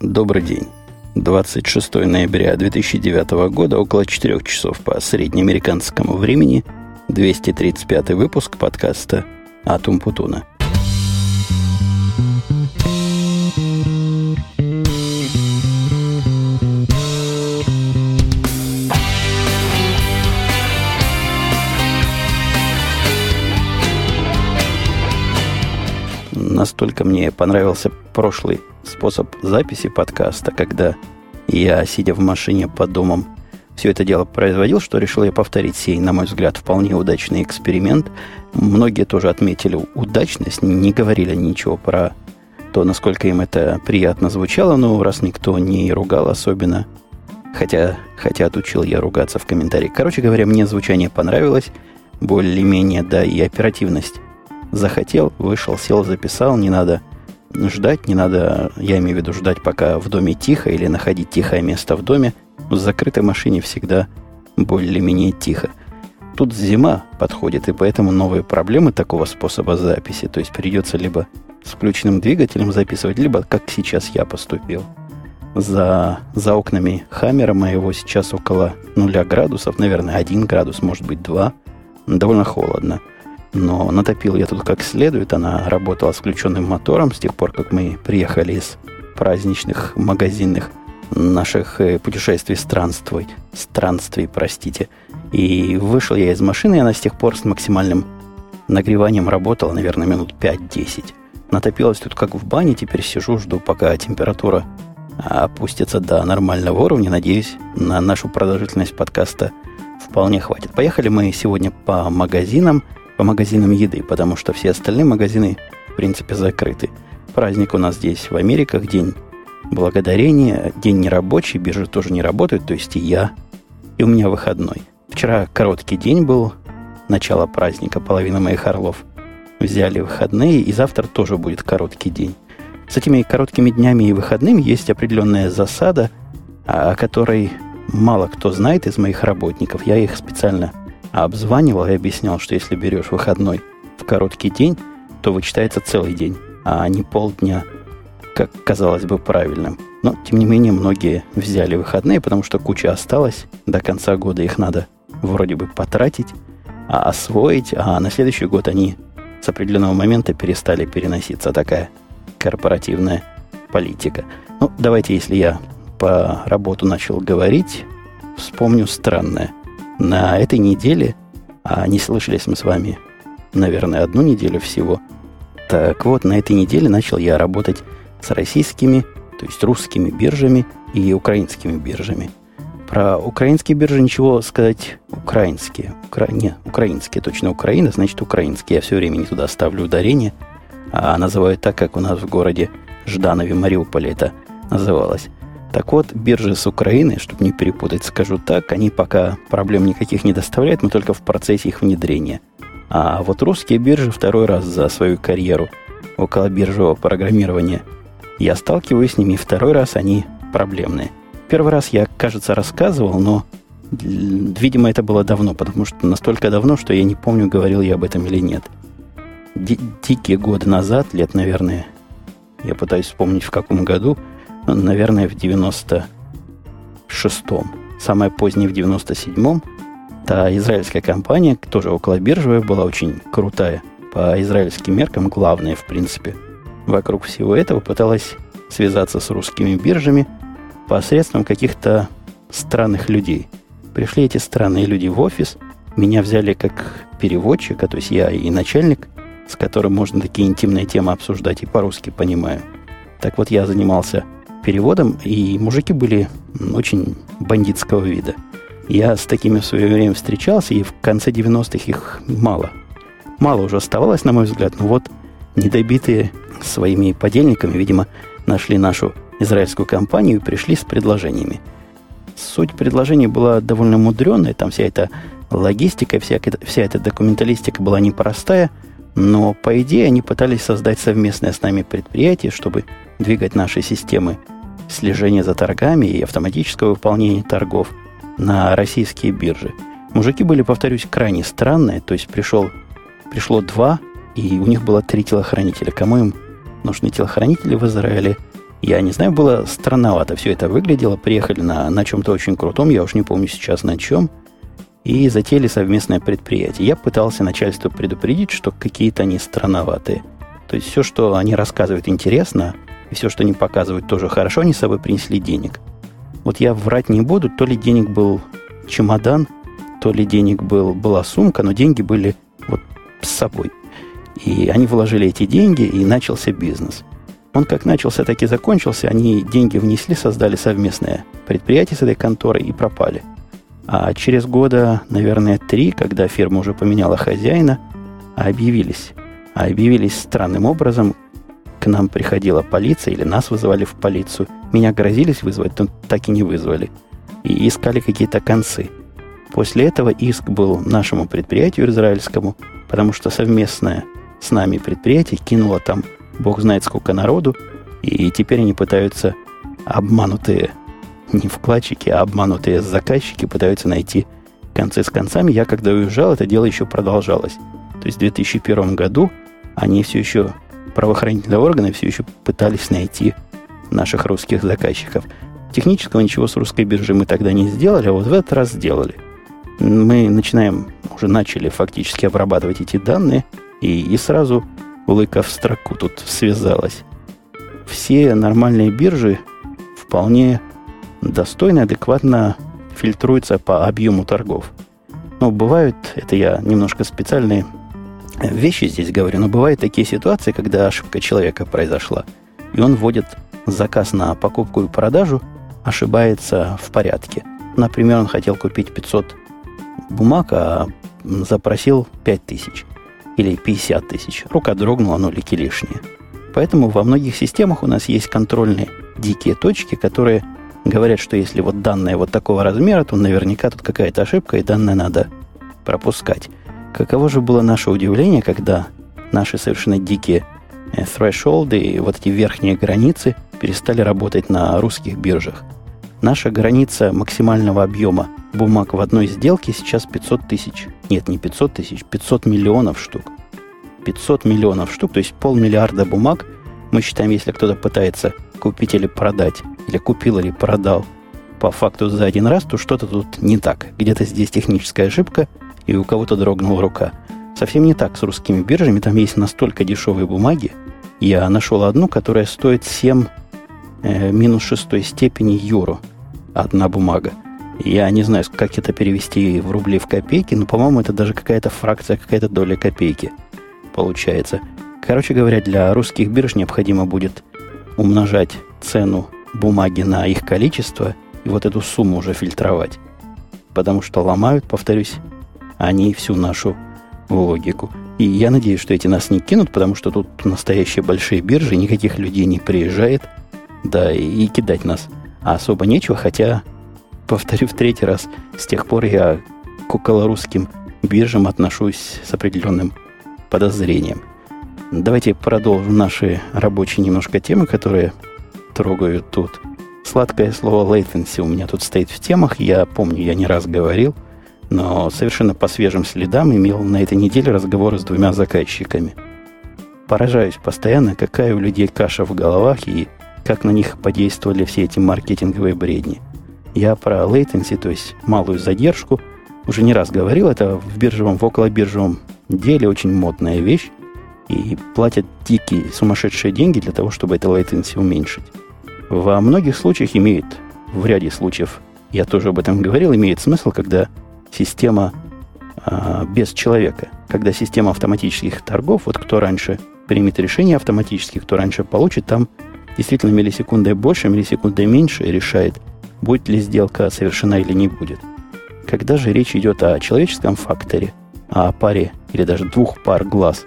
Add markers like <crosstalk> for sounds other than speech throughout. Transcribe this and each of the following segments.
Добрый день. 26 ноября 2009 года, около 4 часов по среднеамериканскому времени, 235 выпуск подкаста «Атум Путуна». Настолько мне понравился прошлый способ записи подкаста, когда я, сидя в машине по домам, все это дело производил, что решил я повторить сей, на мой взгляд, вполне удачный эксперимент. Многие тоже отметили удачность, не говорили ничего про то, насколько им это приятно звучало, но раз никто не ругал особенно, хотя, хотя отучил я ругаться в комментариях. Короче говоря, мне звучание понравилось, более-менее, да, и оперативность захотел, вышел, сел, записал, не надо ждать, не надо, я имею в виду ждать, пока в доме тихо, или находить тихое место в доме. В закрытой машине всегда более-менее тихо. Тут зима подходит, и поэтому новые проблемы такого способа записи. То есть придется либо с включенным двигателем записывать, либо как сейчас я поступил. За, за окнами Хаммера моего сейчас около нуля градусов, наверное, один градус, может быть, два. Довольно холодно. Но натопил я тут как следует. Она работала с включенным мотором с тех пор, как мы приехали из праздничных магазинных наших э, путешествий, странствий, странствий, простите. И вышел я из машины, и она с тех пор с максимальным нагреванием работала, наверное, минут 5-10. Натопилась тут как в бане, теперь сижу, жду, пока температура опустится до нормального уровня. Надеюсь, на нашу продолжительность подкаста вполне хватит. Поехали мы сегодня по магазинам – по магазинам еды, потому что все остальные магазины, в принципе, закрыты. Праздник у нас здесь в Америках, день благодарения, день нерабочий, биржи тоже не работают, то есть и я, и у меня выходной. Вчера короткий день был, начало праздника, половина моих орлов взяли выходные, и завтра тоже будет короткий день. С этими короткими днями и выходными есть определенная засада, о которой мало кто знает из моих работников. Я их специально а обзванивал и объяснял, что если берешь выходной в короткий день, то вычитается целый день, а не полдня, как казалось бы правильным. Но, тем не менее, многие взяли выходные, потому что куча осталась. До конца года их надо вроде бы потратить, а освоить, а на следующий год они с определенного момента перестали переноситься. Такая корпоративная политика. Ну, давайте, если я по работу начал говорить, вспомню странное – на этой неделе, а не слышались мы с вами, наверное, одну неделю всего, так вот, на этой неделе начал я работать с российскими, то есть русскими биржами и украинскими биржами. Про украинские биржи ничего сказать украинские. Укра... Не, украинские, точно Украина, значит украинские. Я все время не туда ставлю ударение, а называю так, как у нас в городе Жданове, Мариуполе это называлось. Так вот, биржи с Украины, чтобы не перепутать, скажу так, они пока проблем никаких не доставляют, мы только в процессе их внедрения. А вот русские биржи второй раз за свою карьеру около биржевого программирования я сталкиваюсь с ними, второй раз они проблемные. Первый раз я, кажется, рассказывал, но, видимо, это было давно, потому что настолько давно, что я не помню, говорил я об этом или нет. Дикие годы назад, лет, наверное, я пытаюсь вспомнить, в каком году – наверное, в 96-м. Самое позднее в 97-м. Та израильская компания, тоже около биржевая, была очень крутая. По израильским меркам главная, в принципе. Вокруг всего этого пыталась связаться с русскими биржами посредством каких-то странных людей. Пришли эти странные люди в офис, меня взяли как переводчика, то есть я и начальник, с которым можно такие интимные темы обсуждать и по-русски понимаю. Так вот, я занимался переводом, и мужики были очень бандитского вида. Я с такими в свое время встречался, и в конце 90-х их мало. Мало уже оставалось, на мой взгляд, но вот недобитые своими подельниками, видимо, нашли нашу израильскую компанию и пришли с предложениями. Суть предложений была довольно мудреная, там вся эта логистика, вся, вся эта документалистика была непростая, но по идее они пытались создать совместное с нами предприятие, чтобы двигать наши системы слежения за торгами и автоматического выполнения торгов на российские биржи. Мужики были, повторюсь, крайне странные, то есть пришел, пришло два, и у них было три телохранителя. Кому им нужны телохранители в Израиле? Я не знаю, было странновато все это выглядело. Приехали на, на чем-то очень крутом, я уж не помню сейчас на чем. И затеяли совместное предприятие. Я пытался начальство предупредить, что какие-то они странноватые. То есть все, что они рассказывают, интересно, и все, что они показывают, тоже хорошо, они с собой принесли денег. Вот я врать не буду, то ли денег был чемодан, то ли денег был, была сумка, но деньги были вот с собой. И они вложили эти деньги, и начался бизнес – он как начался, так и закончился. Они деньги внесли, создали совместное предприятие с этой конторой и пропали. А через года, наверное, три, когда фирма уже поменяла хозяина, объявились. А объявились странным образом. Нам приходила полиция, или нас вызывали в полицию. Меня грозились вызвать, но так и не вызвали. И искали какие-то концы. После этого иск был нашему предприятию израильскому, потому что совместное с нами предприятие кинуло там бог знает сколько народу, и теперь они пытаются обманутые, не вкладчики, а обманутые заказчики пытаются найти концы с концами. Я когда уезжал, это дело еще продолжалось. То есть в 2001 году они все еще, правоохранительные органы все еще пытались найти наших русских заказчиков. Технического ничего с русской биржей мы тогда не сделали, а вот в этот раз сделали. Мы начинаем, уже начали фактически обрабатывать эти данные, и, и сразу улыка в строку тут связалась. Все нормальные биржи вполне достойно, адекватно фильтруются по объему торгов. Но бывают, это я немножко специальные вещи здесь говорю, но бывают такие ситуации, когда ошибка человека произошла, и он вводит заказ на покупку и продажу, ошибается в порядке. Например, он хотел купить 500 бумаг, а запросил 5000 или 50 тысяч. Рука дрогнула, нолики лишние. Поэтому во многих системах у нас есть контрольные дикие точки, которые говорят, что если вот данные вот такого размера, то наверняка тут какая-то ошибка, и данные надо пропускать. Каково же было наше удивление, когда наши совершенно дикие э, thresholды и вот эти верхние границы перестали работать на русских биржах. Наша граница максимального объема бумаг в одной сделке сейчас 500 тысяч. Нет, не 500 тысяч, 500 миллионов штук. 500 миллионов штук, то есть полмиллиарда бумаг. Мы считаем, если кто-то пытается купить или продать, или купил или продал по факту за один раз, то что-то тут не так. Где-то здесь техническая ошибка, и у кого-то дрогнула рука. Совсем не так с русскими биржами. Там есть настолько дешевые бумаги. Я нашел одну, которая стоит 7 э, минус шестой степени юро. Одна бумага. Я не знаю, как это перевести в рубли в копейки, но, по-моему, это даже какая-то фракция, какая-то доля копейки получается. Короче говоря, для русских бирж необходимо будет умножать цену бумаги на их количество и вот эту сумму уже фильтровать. Потому что ломают, повторюсь, они всю нашу логику. И я надеюсь, что эти нас не кинут, потому что тут настоящие большие биржи, никаких людей не приезжает, да, и, и кидать нас особо нечего, хотя повторю в третий раз, с тех пор я к околорусским биржам отношусь с определенным подозрением. Давайте продолжим наши рабочие немножко темы, которые трогают тут. Сладкое слово latency у меня тут стоит в темах. Я помню, я не раз говорил, но совершенно по свежим следам имел на этой неделе разговоры с двумя заказчиками. Поражаюсь постоянно, какая у людей каша в головах и как на них подействовали все эти маркетинговые бредни – я про latency, то есть малую задержку, уже не раз говорил, это в биржевом, в околобиржевом деле очень модная вещь, и платят дикие, сумасшедшие деньги для того, чтобы это latency уменьшить. Во многих случаях имеет, в ряде случаев, я тоже об этом говорил, имеет смысл, когда система а, без человека, когда система автоматических торгов, вот кто раньше примет решение автоматически, кто раньше получит, там действительно миллисекунды больше, миллисекунды меньше решает – будет ли сделка совершена или не будет. Когда же речь идет о человеческом факторе, о паре или даже двух пар глаз,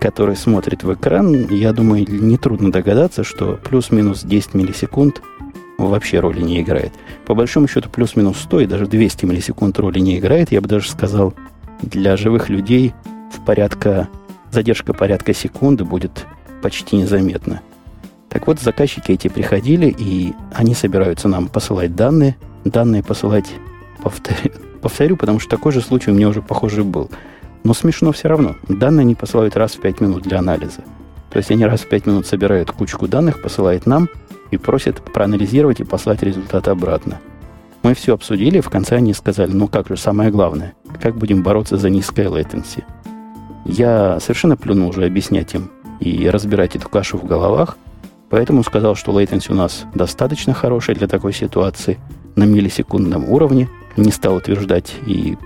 которые смотрят в экран, я думаю, нетрудно догадаться, что плюс-минус 10 миллисекунд вообще роли не играет. По большому счету плюс-минус 100 и даже 200 миллисекунд роли не играет. Я бы даже сказал, для живых людей в порядка, задержка порядка секунды будет почти незаметна. Так вот, заказчики эти приходили, и они собираются нам посылать данные. Данные посылать, повторю, <laughs> повторю, потому что такой же случай у меня уже, похоже, был. Но смешно все равно. Данные они посылают раз в 5 минут для анализа. То есть они раз в 5 минут собирают кучку данных, посылают нам, и просят проанализировать и послать результат обратно. Мы все обсудили, в конце они сказали, ну как же, самое главное, как будем бороться за низкое latency. Я совершенно плюнул уже объяснять им и разбирать эту кашу в головах, поэтому сказал, что latency у нас достаточно хорошая для такой ситуации, на миллисекундном уровне, не стал утверждать и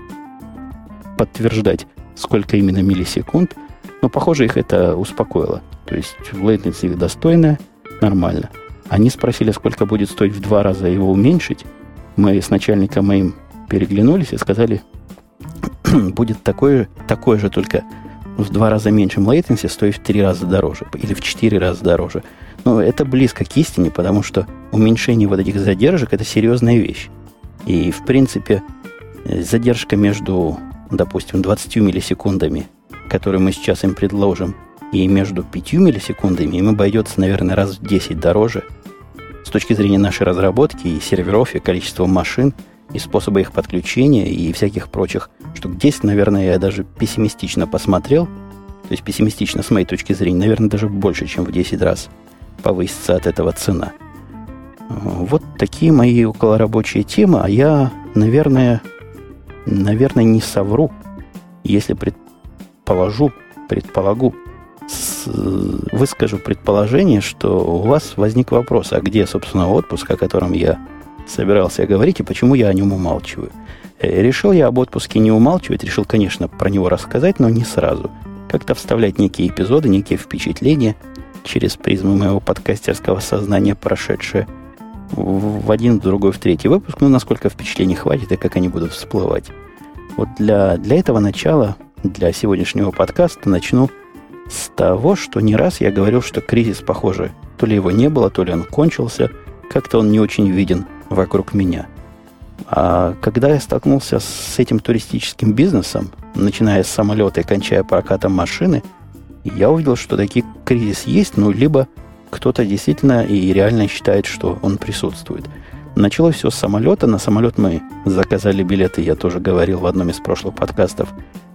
подтверждать, сколько именно миллисекунд, но, похоже, их это успокоило. То есть latency их достойная, нормально. Они спросили, сколько будет стоить в два раза его уменьшить. Мы с начальником моим переглянулись и сказали, будет такое, такое же, только в два раза меньше latency, стоит в три раза дороже или в четыре раза дороже. Но это близко к истине, потому что уменьшение вот этих задержек – это серьезная вещь. И, в принципе, задержка между, допустим, 20 миллисекундами, которые мы сейчас им предложим, и между 5 миллисекундами им обойдется, наверное, раз в 10 дороже с точки зрения нашей разработки и серверов, и количества машин, и способа их подключения, и всяких прочих штук. 10, наверное, я даже пессимистично посмотрел. То есть пессимистично с моей точки зрения, наверное, даже больше, чем в 10 раз повысится от этого цена. Вот такие мои околорабочие темы, а я, наверное, наверное, не совру, если предположу, предполагу, выскажу предположение, что у вас возник вопрос, а где, собственно, отпуск, о котором я собирался говорить, и почему я о нем умалчиваю. Э, решил я об отпуске не умалчивать, решил, конечно, про него рассказать, но не сразу. Как-то вставлять некие эпизоды, некие впечатления через призму моего подкастерского сознания, прошедшие в один, в другой, в третий выпуск. Ну, насколько впечатлений хватит и как они будут всплывать. Вот для, для этого начала, для сегодняшнего подкаста начну с того, что не раз я говорил, что кризис, похоже, то ли его не было, то ли он кончился, как-то он не очень виден вокруг меня. А когда я столкнулся с этим туристическим бизнесом, начиная с самолета и кончая прокатом машины, я увидел, что такие кризис есть, ну, либо кто-то действительно и реально считает, что он присутствует. Началось все с самолета. На самолет мы заказали билеты, я тоже говорил в одном из прошлых подкастов,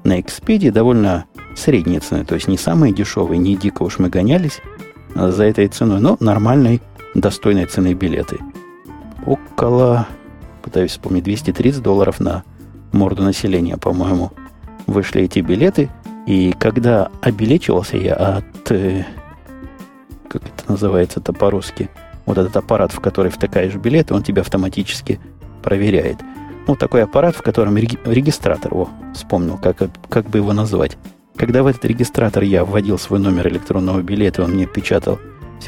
на Expedia довольно средние цены, то есть не самые дешевые, не дико уж мы гонялись за этой ценой, но нормальной, достойной цены билеты. Около, пытаюсь вспомнить, 230 долларов на морду населения, по-моему, вышли эти билеты. И когда обелечивался я от э, как это называется-то по-русски, вот этот аппарат, в который втыкаешь билеты, он тебя автоматически проверяет. Ну, такой аппарат, в котором реги- регистратор, о, вспомнил, как, как бы его назвать. Когда в этот регистратор я вводил свой номер электронного билета, он мне печатал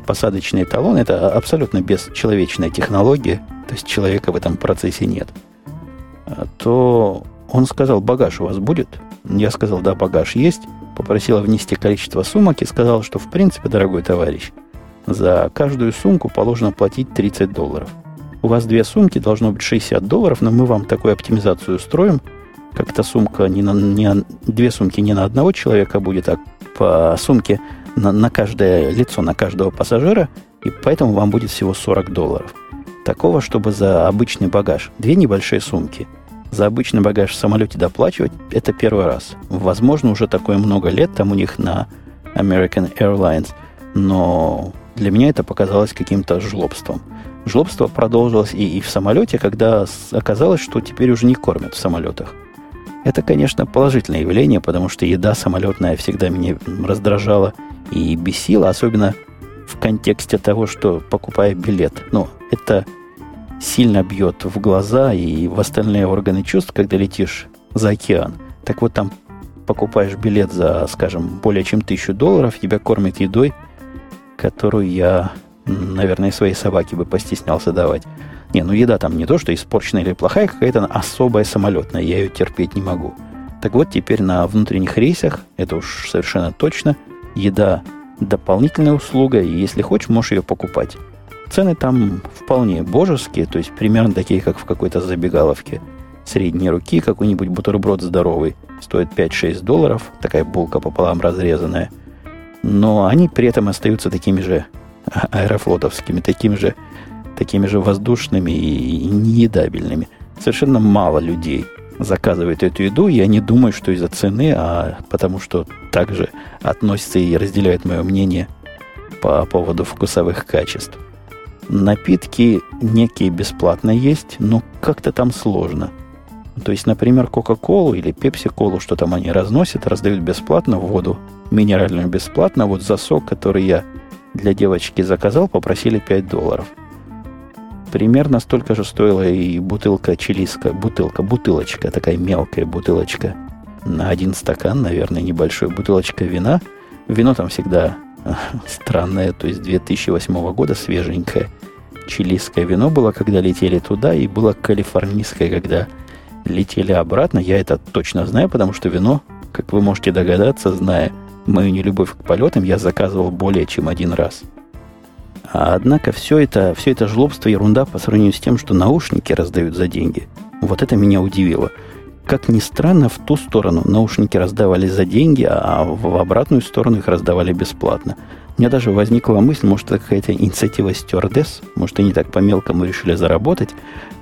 посадочный талон, это абсолютно бесчеловечная технология, то есть человека в этом процессе нет, а то он сказал, багаж у вас будет? Я сказал, да, багаж есть попросила внести количество сумок и сказала, что в принципе, дорогой товарищ, за каждую сумку положено платить 30 долларов. У вас две сумки, должно быть 60 долларов, но мы вам такую оптимизацию устроим. Как-то сумка не на, не, две сумки не на одного человека будет, а по сумке на, на каждое лицо, на каждого пассажира, и поэтому вам будет всего 40 долларов. Такого, чтобы за обычный багаж две небольшие сумки – за обычный багаж в самолете доплачивать, это первый раз. Возможно, уже такое много лет там у них на American Airlines, но для меня это показалось каким-то жлобством. Жлобство продолжилось и, и в самолете, когда оказалось, что теперь уже не кормят в самолетах. Это, конечно, положительное явление, потому что еда самолетная всегда меня раздражала и бесила, особенно в контексте того, что покупая билет. Ну, это сильно бьет в глаза и в остальные органы чувств, когда летишь за океан. Так вот там покупаешь билет за, скажем, более чем тысячу долларов, тебя кормят едой, которую я, наверное, своей собаке бы постеснялся давать. Не, ну еда там не то, что испорченная или плохая, какая-то особая самолетная, я ее терпеть не могу. Так вот, теперь на внутренних рейсах, это уж совершенно точно, еда дополнительная услуга, и если хочешь, можешь ее покупать. Цены там вполне божеские, то есть примерно такие, как в какой-то забегаловке средней руки, какой-нибудь бутерброд здоровый, стоит 5-6 долларов, такая булка пополам разрезанная. Но они при этом остаются такими же аэрофлотовскими, такими же, такими же воздушными и неедабельными. Совершенно мало людей заказывают эту еду, я не думаю, что из-за цены, а потому что также относятся и разделяют мое мнение по поводу вкусовых качеств. напитки некие бесплатно есть, но как-то там сложно. То есть, например, Кока-Колу или Пепси-Колу, что там они разносят, раздают бесплатно воду, минеральную бесплатно. Вот за сок, который я для девочки заказал, попросили 5 долларов. Примерно столько же стоила и бутылка чилийская, бутылка, бутылочка, такая мелкая бутылочка на один стакан, наверное, небольшой бутылочка вина. Вино там всегда <laughs> странное, то есть 2008 года свеженькое. Чилийское вино было, когда летели туда, и было калифорнийское, когда летели обратно. Я это точно знаю, потому что вино, как вы можете догадаться, зная мою нелюбовь к полетам, я заказывал более чем один раз. А однако все это, все это жлобство, ерунда по сравнению с тем, что наушники раздают за деньги. Вот это меня удивило. Как ни странно, в ту сторону наушники раздавали за деньги, а в обратную сторону их раздавали бесплатно. У меня даже возникла мысль, может, это какая-то инициатива стюардесс, может, они так по-мелкому решили заработать,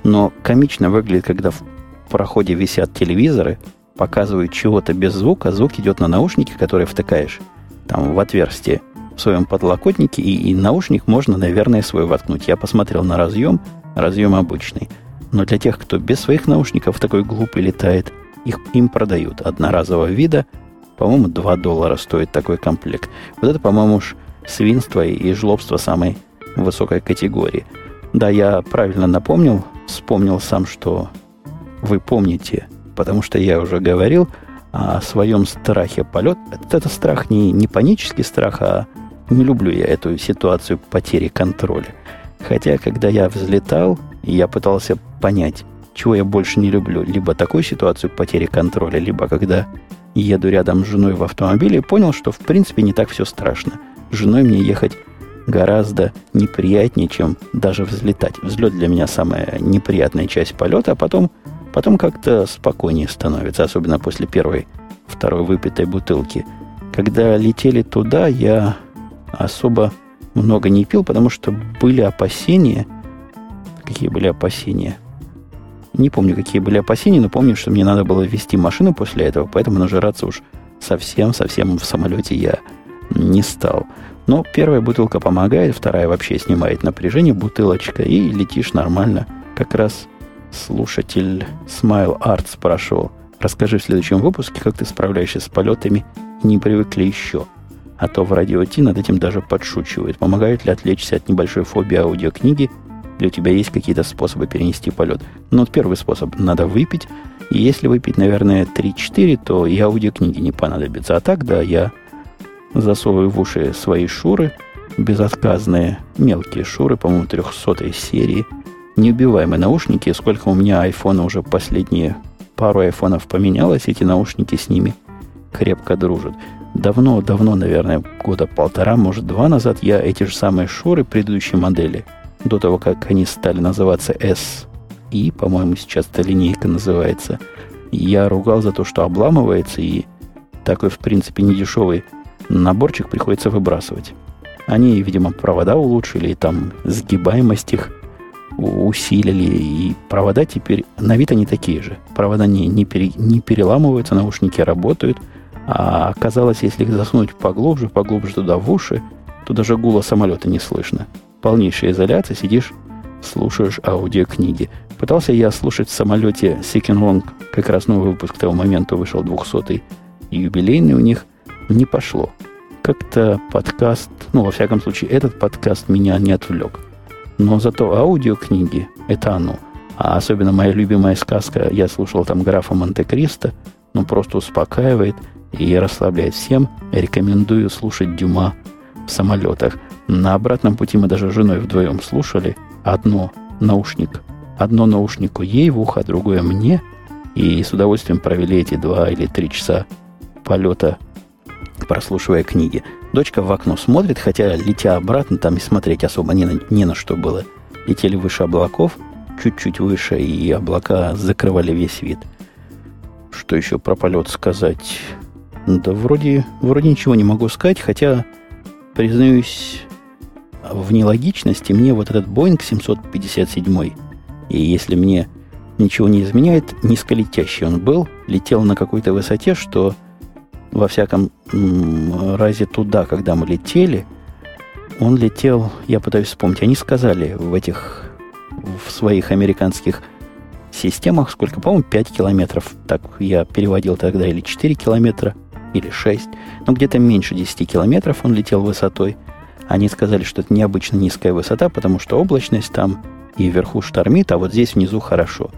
но комично выглядит, когда в проходе висят телевизоры, показывают чего-то без звука, звук идет на наушники, которые втыкаешь там в отверстие в своем подлокотнике, и, и наушник можно, наверное, свой воткнуть. Я посмотрел на разъем, разъем обычный – но для тех, кто без своих наушников такой глупый летает, их им продают одноразового вида. По-моему, 2 доллара стоит такой комплект. Вот это, по-моему, уж свинство и жлобство самой высокой категории. Да, я правильно напомнил, вспомнил сам, что вы помните, потому что я уже говорил о своем страхе полет. Это, это страх не, не панический страх, а не люблю я эту ситуацию потери контроля. Хотя, когда я взлетал, я пытался понять, чего я больше не люблю. Либо такую ситуацию потери контроля, либо когда еду рядом с женой в автомобиле, понял, что в принципе не так все страшно. С женой мне ехать гораздо неприятнее, чем даже взлетать. Взлет для меня самая неприятная часть полета, а потом, потом как-то спокойнее становится, особенно после первой, второй выпитой бутылки. Когда летели туда, я особо много не пил, потому что были опасения. Какие были опасения? Не помню, какие были опасения, но помню, что мне надо было вести машину после этого, поэтому нажираться уж совсем-совсем в самолете я не стал. Но первая бутылка помогает, вторая вообще снимает напряжение, бутылочка, и летишь нормально. Как раз слушатель Smile Arts спрашивал, расскажи в следующем выпуске, как ты справляешься с полетами, не привыкли еще. А то в радио Ти над этим даже подшучивают. Помогает ли отвлечься от небольшой фобии аудиокниги, или у тебя есть какие-то способы перенести полет. Ну, вот первый способ – надо выпить. И если выпить, наверное, 3-4, то и аудиокниги не понадобится. А так, да, я засовываю в уши свои шуры, безотказные мелкие шуры, по-моему, 300 серии, неубиваемые наушники. Сколько у меня айфона уже последние пару айфонов поменялось, эти наушники с ними крепко дружат. Давно-давно, наверное, года полтора, может, два назад я эти же самые шуры предыдущей модели, до того, как они стали называться S, и, по-моему, сейчас эта линейка называется, я ругал за то, что обламывается, и такой, в принципе, недешевый наборчик приходится выбрасывать. Они, видимо, провода улучшили, и там сгибаемость их усилили, и провода теперь, на вид они такие же. Провода не, не, пере, не переламываются, наушники работают – а оказалось, если их засунуть поглубже, поглубже туда в уши, то даже гула самолета не слышно. Полнейшая изоляция, сидишь, слушаешь аудиокниги. Пытался я слушать в самолете Seeking Long, как раз новый выпуск к тому моменту вышел 200-й юбилейный у них, не пошло. Как-то подкаст, ну, во всяком случае, этот подкаст меня не отвлек. Но зато аудиокниги – это оно. А особенно моя любимая сказка, я слушал там графа Монте-Кристо, ну, просто успокаивает – и расслабляет всем. Рекомендую слушать Дюма в самолетах. На обратном пути мы даже с женой вдвоем слушали. Одно наушник, одно наушнику ей в ухо, другое мне. И с удовольствием провели эти два или три часа полета, прослушивая книги. Дочка в окно смотрит, хотя летя обратно, там и смотреть особо не на, не на что было. Летели выше облаков, чуть-чуть выше, и облака закрывали весь вид. Что еще про полет сказать? Да вроде, вроде ничего не могу сказать, хотя, признаюсь, в нелогичности мне вот этот Boeing 757, и если мне ничего не изменяет, низколетящий он был, летел на какой-то высоте, что во всяком разе туда, когда мы летели, Он летел, я пытаюсь вспомнить, они сказали в этих, в своих американских системах, сколько, по-моему, 5 километров. Так я переводил тогда, или 4 километра, или 6. Но где-то меньше 10 километров он летел высотой. Они сказали, что это необычно низкая высота, потому что облачность там и вверху штормит, а вот здесь внизу хорошо.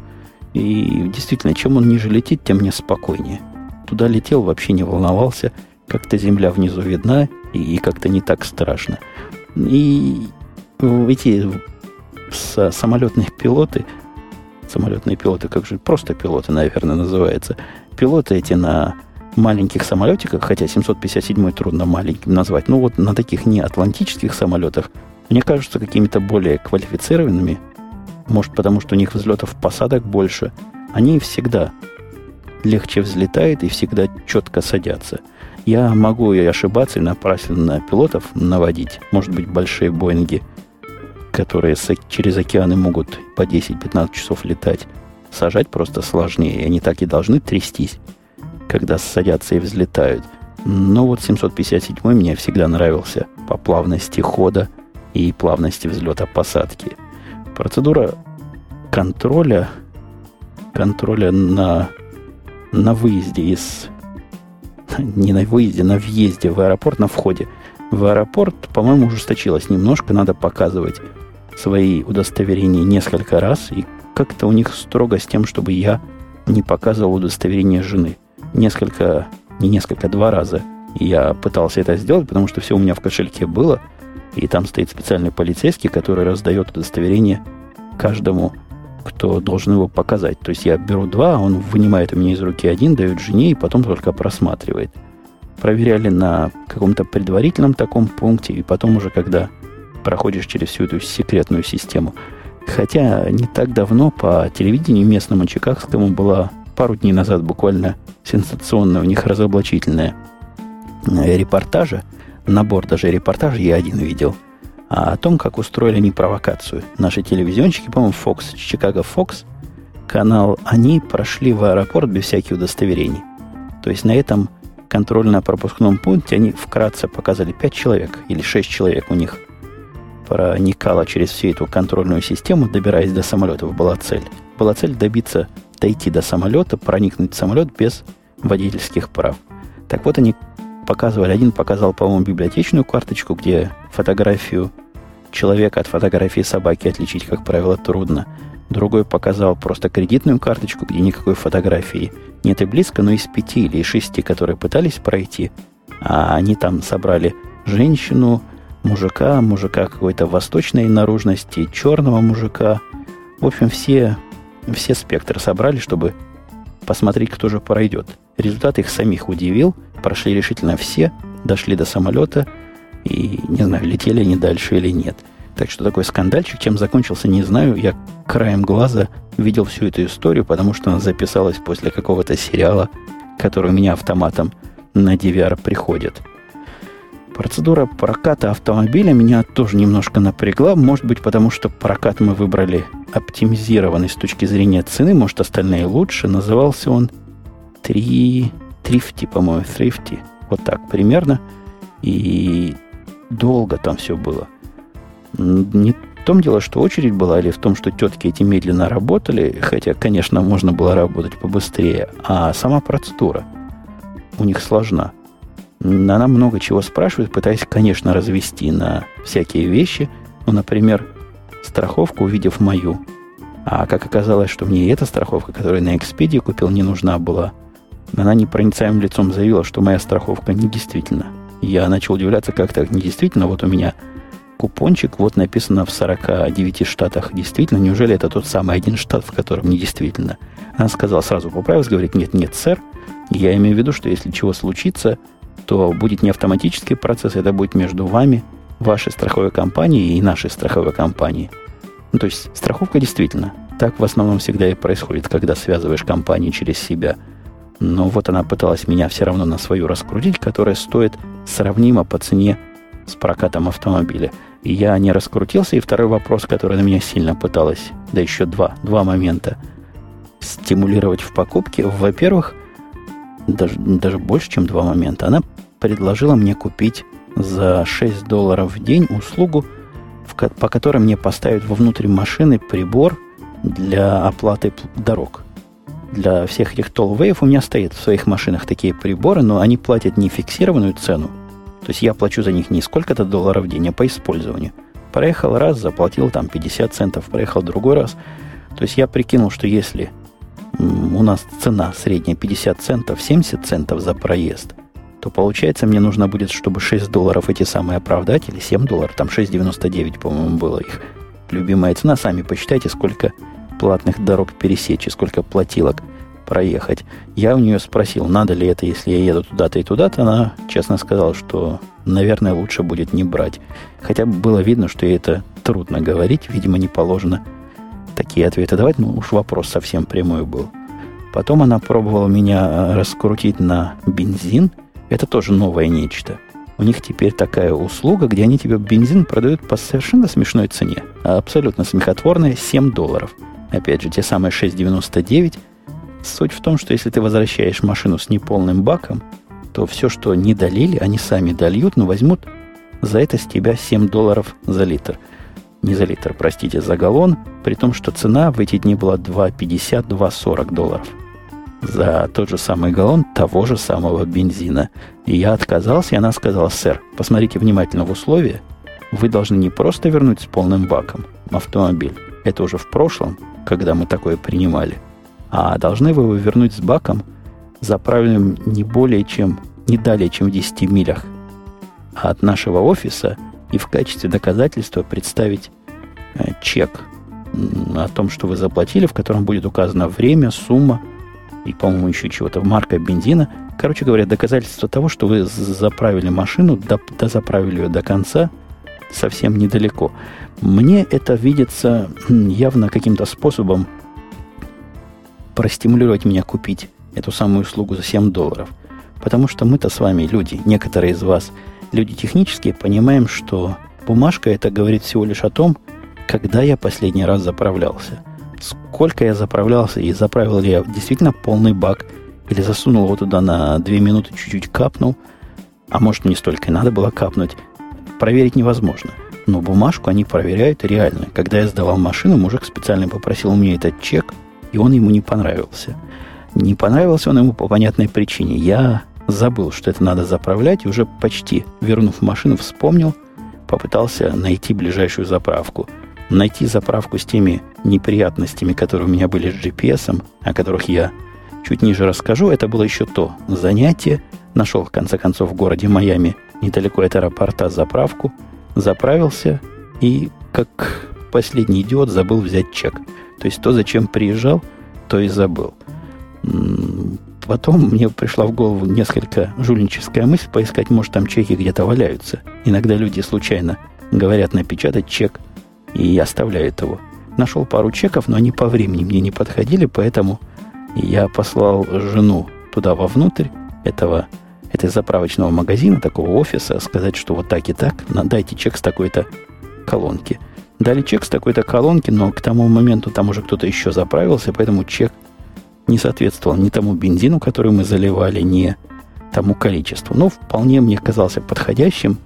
И действительно, чем он ниже летит, тем мне спокойнее. Туда летел, вообще не волновался. Как-то земля внизу видна, и, как-то не так страшно. И эти самолетные пилоты, самолетные пилоты, как же, просто пилоты, наверное, называется. Пилоты эти на маленьких самолетиках, хотя 757 трудно маленьким назвать, ну вот на таких не атлантических самолетах, мне кажется, какими-то более квалифицированными, может, потому что у них взлетов посадок больше, они всегда легче взлетают и всегда четко садятся. Я могу и ошибаться, и напрасно на пилотов наводить. Может быть, большие Боинги, которые через океаны могут по 10-15 часов летать, сажать просто сложнее. Они так и должны трястись, когда садятся и взлетают. Но вот 757 мне всегда нравился по плавности хода и плавности взлета-посадки. Процедура контроля, контроля на, на выезде из... Не на выезде, на въезде в аэропорт, на входе. В аэропорт, по-моему, ужесточилось немножко. Надо показывать свои удостоверения несколько раз. И как-то у них строго с тем, чтобы я не показывал удостоверение жены. Несколько, не несколько, два раза я пытался это сделать, потому что все у меня в кошельке было – и там стоит специальный полицейский, который раздает удостоверение каждому, кто должен его показать. То есть я беру два, он вынимает у меня из руки один, дает жене и потом только просматривает. Проверяли на каком-то предварительном таком пункте, и потом уже, когда проходишь через всю эту секретную систему. Хотя не так давно по телевидению местному чикагскому была пару дней назад буквально сенсационная у них разоблачительная репортажа набор даже репортажей я один видел, а о том, как устроили они провокацию. Наши телевизионщики, по-моему, Fox, Chicago Fox, канал, они прошли в аэропорт без всяких удостоверений. То есть на этом контрольно-пропускном пункте они вкратце показали 5 человек или 6 человек у них проникало через всю эту контрольную систему, добираясь до самолетов, была цель. Была цель добиться, дойти до самолета, проникнуть в самолет без водительских прав. Так вот, они показывали. Один показал, по-моему, библиотечную карточку, где фотографию человека от фотографии собаки отличить, как правило, трудно. Другой показал просто кредитную карточку, где никакой фотографии нет и близко, но из пяти или из шести, которые пытались пройти, а они там собрали женщину, мужика, мужика какой-то восточной наружности, черного мужика. В общем, все, все спектры собрали, чтобы посмотреть, кто же пройдет. Результат их самих удивил. Прошли решительно все, дошли до самолета и, не знаю, летели они дальше или нет. Так что такой скандальчик, чем закончился, не знаю. Я краем глаза видел всю эту историю, потому что она записалась после какого-то сериала, который у меня автоматом на DVR приходит. Процедура проката автомобиля меня тоже немножко напрягла. Может быть, потому что прокат мы выбрали оптимизированный с точки зрения цены. Может, остальные лучше. Назывался он три трифти, по-моему, трифти. Вот так примерно. И долго там все было. Не в том дело, что очередь была, или в том, что тетки эти медленно работали, хотя, конечно, можно было работать побыстрее, а сама процедура у них сложна. Она много чего спрашивает, пытаясь, конечно, развести на всякие вещи. Ну, например, страховку, увидев мою. А как оказалось, что мне и эта страховка, которую на Экспедии купил, не нужна была – она непроницаемым лицом заявила, что моя страховка недействительна. Я начал удивляться, как так недействительно. Вот у меня купончик, вот написано в 49 штатах действительно. Неужели это тот самый один штат, в котором недействительно? Она сказала, сразу поправилась, говорит, нет, нет, сэр. Я имею в виду, что если чего случится, то будет не автоматический процесс, это будет между вами, вашей страховой компанией и нашей страховой компанией. Ну, то есть страховка действительно. Так в основном всегда и происходит, когда связываешь компании через себя – но вот она пыталась меня все равно на свою раскрутить, которая стоит сравнимо по цене с прокатом автомобиля. И я не раскрутился. И второй вопрос, который на меня сильно пыталась, да еще два, два момента, стимулировать в покупке. Во-первых, даже, даже больше, чем два момента, она предложила мне купить за 6 долларов в день услугу, по которой мне поставят вовнутрь машины прибор для оплаты дорог. Для всех этих толвеев у меня стоят в своих машинах такие приборы, но они платят не фиксированную цену. То есть я плачу за них не сколько-то долларов в день, а по использованию. Проехал раз, заплатил там 50 центов, проехал другой раз. То есть я прикинул, что если у нас цена средняя 50 центов, 70 центов за проезд, то получается мне нужно будет, чтобы 6 долларов эти самые оправдать, или 7 долларов, там 6,99, по-моему, было их любимая цена. Сами посчитайте, сколько платных дорог пересечь и сколько платилок проехать. Я у нее спросил, надо ли это, если я еду туда-то и туда-то. Она честно сказала, что, наверное, лучше будет не брать. Хотя было видно, что ей это трудно говорить, видимо, не положено такие ответы давать. Ну, уж вопрос совсем прямой был. Потом она пробовала меня э, раскрутить на бензин. Это тоже новое нечто. У них теперь такая услуга, где они тебе бензин продают по совершенно смешной цене. Абсолютно смехотворная 7 долларов. Опять же, те самые 6,99. Суть в том, что если ты возвращаешь машину с неполным баком, то все, что не долили, они сами дольют, но возьмут за это с тебя 7 долларов за литр. Не за литр, простите, за галлон, при том, что цена в эти дни была 2,50-2,40 долларов за тот же самый галлон того же самого бензина. И я отказался, и она сказала, сэр, посмотрите внимательно в условия, вы должны не просто вернуть с полным баком автомобиль, это уже в прошлом, когда мы такое принимали, а должны вы его вернуть с баком, заправленным не более чем, не далее, чем в 10 милях от нашего офиса, и в качестве доказательства представить э, чек о том, что вы заплатили, в котором будет указано время, сумма и, по-моему, еще чего-то, марка бензина. Короче говоря, доказательство того, что вы заправили машину, дозаправили ее до конца, совсем недалеко. Мне это видится явно каким-то способом простимулировать меня купить эту самую услугу за 7 долларов. Потому что мы-то с вами, люди, некоторые из вас, люди технические, понимаем, что бумажка это говорит всего лишь о том, когда я последний раз заправлялся. Сколько я заправлялся и заправил ли я действительно полный бак, или засунул его туда на 2 минуты, чуть-чуть капнул, а может не столько и надо было капнуть, проверить невозможно. Но бумажку они проверяют реально. Когда я сдавал машину, мужик специально попросил у меня этот чек, и он ему не понравился. Не понравился он ему по понятной причине. Я забыл, что это надо заправлять, и уже почти, вернув машину, вспомнил, попытался найти ближайшую заправку. Найти заправку с теми неприятностями, которые у меня были с GPS, о которых я чуть ниже расскажу, это было еще то занятие. Нашел, в конце концов, в городе Майами, недалеко от аэропорта, заправку, заправился и, как последний идиот, забыл взять чек. То есть то, зачем приезжал, то и забыл. Потом мне пришла в голову несколько жульническая мысль поискать, может, там чеки где-то валяются. Иногда люди случайно говорят напечатать чек и оставляют его. Нашел пару чеков, но они по времени мне не подходили, поэтому я послал жену туда вовнутрь этого, этой заправочного магазина, такого офиса, сказать, что вот так и так, дайте чек с такой-то колонки. Дали чек с такой-то колонки, но к тому моменту там уже кто-то еще заправился, поэтому чек не соответствовал ни тому бензину, который мы заливали, ни тому количеству. Ну, вполне мне казался подходящим,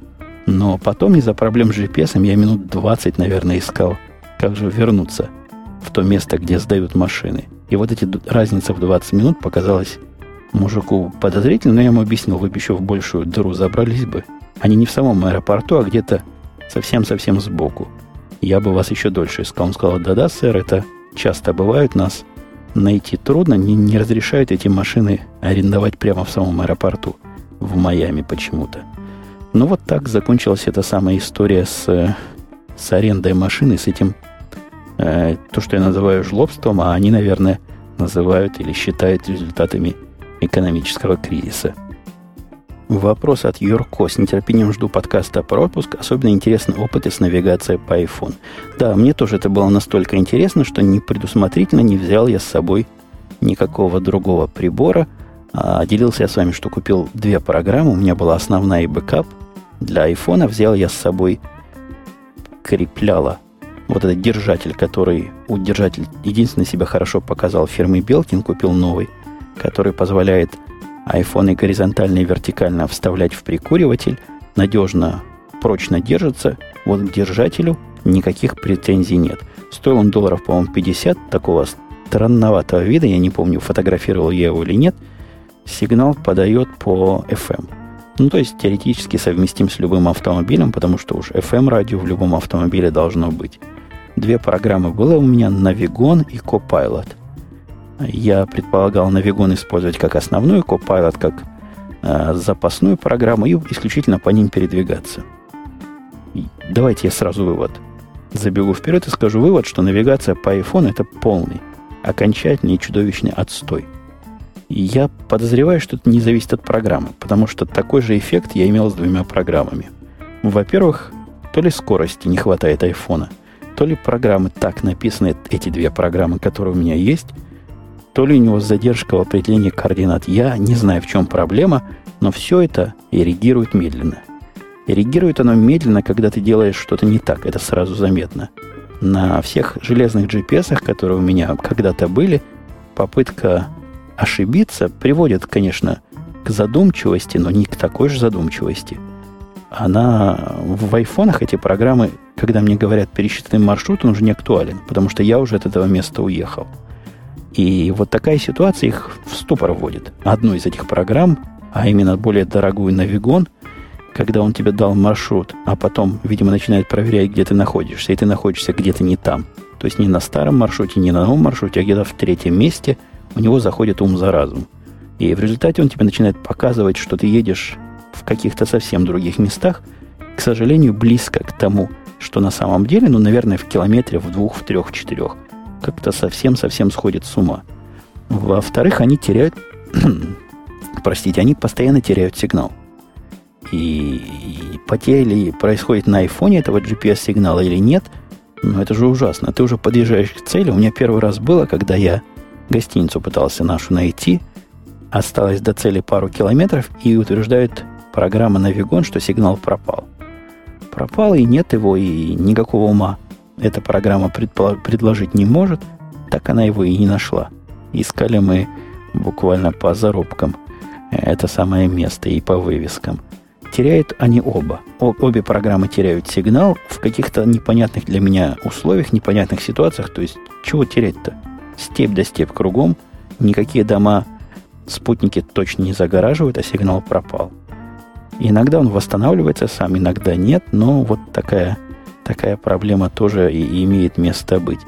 но потом из-за проблем с GPS я минут 20, наверное, искал, как же вернуться в то место, где сдают машины. И вот эти разница в 20 минут показалась мужику подозрительно, но я ему объяснил, вы бы еще в большую дыру забрались бы. Они не в самом аэропорту, а где-то совсем-совсем сбоку. Я бы вас еще дольше искал. Он сказал, да-да, сэр, это часто бывает, нас найти трудно, не, не разрешают эти машины арендовать прямо в самом аэропорту в Майами почему-то. Ну вот так закончилась эта самая история с, с арендой машины, с этим, э, то, что я называю жлобством, а они, наверное, называют или считают результатами экономического кризиса. Вопрос от Юрко. С нетерпением жду подкаста про отпуск. Особенно интересны опыты с навигацией по iPhone. Да, мне тоже это было настолько интересно, что не предусмотрительно не взял я с собой никакого другого прибора. А делился я с вами, что купил две программы. У меня была основная и бэкап. Для iPhone взял я с собой крепляла вот этот держатель, который у держатель единственный себя хорошо показал фирмы Belkin, купил новый, который позволяет iPhone горизонтально и вертикально вставлять в прикуриватель, надежно, прочно держится. Вот к держателю никаких претензий нет. Стоил он долларов, по-моему, 50, такого странноватого вида, я не помню, фотографировал я его или нет, сигнал подает по FM. Ну, то есть теоретически совместим с любым автомобилем, потому что уж FM-радио в любом автомобиле должно быть. Две программы было у меня, Navigon и Copilot. Я предполагал Navigon использовать как основную, Copilot как э, запасную программу и исключительно по ним передвигаться. Давайте я сразу вывод забегу вперед и скажу вывод, что навигация по iPhone это полный, окончательный и чудовищный отстой. И я подозреваю, что это не зависит от программы, потому что такой же эффект я имел с двумя программами. Во-первых, то ли скорости не хватает айфона, то ли программы так написаны, эти две программы, которые у меня есть, то ли у него задержка в определении координат. Я не знаю, в чем проблема, но все это реагирует медленно. Реагирует оно медленно, когда ты делаешь что-то не так. Это сразу заметно. На всех железных GPS, которые у меня когда-то были, попытка ошибиться приводит, конечно, к задумчивости, но не к такой же задумчивости. Она в айфонах эти программы, когда мне говорят пересчитанный маршрут, он уже не актуален, потому что я уже от этого места уехал. И вот такая ситуация их в ступор вводит. Одну из этих программ, а именно более дорогую Навигон – когда он тебе дал маршрут, а потом, видимо, начинает проверять, где ты находишься, и ты находишься где-то не там. То есть не на старом маршруте, не на новом маршруте, а где-то в третьем месте у него заходит ум за разум. И в результате он тебе начинает показывать, что ты едешь в каких-то совсем других местах, к сожалению, близко к тому, что на самом деле, ну, наверное, в километре, в двух, в трех, в четырех. Как-то совсем-совсем сходит с ума. Во-вторых, они теряют, <clears throat> простите, они постоянно теряют сигнал. И, потеря ли происходит на айфоне этого GPS-сигнала или нет, ну это же ужасно. Ты уже подъезжаешь к цели. У меня первый раз было, когда я гостиницу пытался нашу найти, осталось до цели пару километров, и утверждает программа Навигон, что сигнал пропал. Пропал, и нет его, и никакого ума эта программа предложить не может, так она его и не нашла. Искали мы буквально по зарубкам это самое место и по вывескам теряют они оба. обе программы теряют сигнал в каких-то непонятных для меня условиях, непонятных ситуациях. То есть, чего терять-то? Степь до степь кругом, никакие дома спутники точно не загораживают, а сигнал пропал. иногда он восстанавливается сам, иногда нет, но вот такая, такая проблема тоже и имеет место быть.